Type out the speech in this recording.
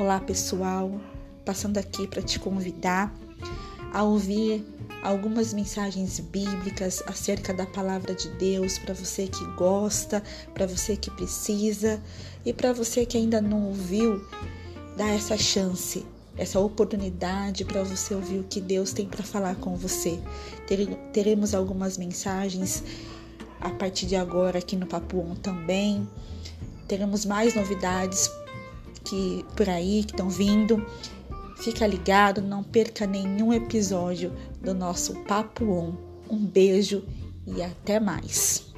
Olá, pessoal. Passando aqui para te convidar a ouvir algumas mensagens bíblicas acerca da palavra de Deus para você que gosta, para você que precisa e para você que ainda não ouviu, dá essa chance, essa oportunidade para você ouvir o que Deus tem para falar com você. Teremos algumas mensagens a partir de agora aqui no Papo On também. Teremos mais novidades que por aí que estão vindo. Fica ligado, não perca nenhum episódio do nosso Papo On. Um beijo e até mais.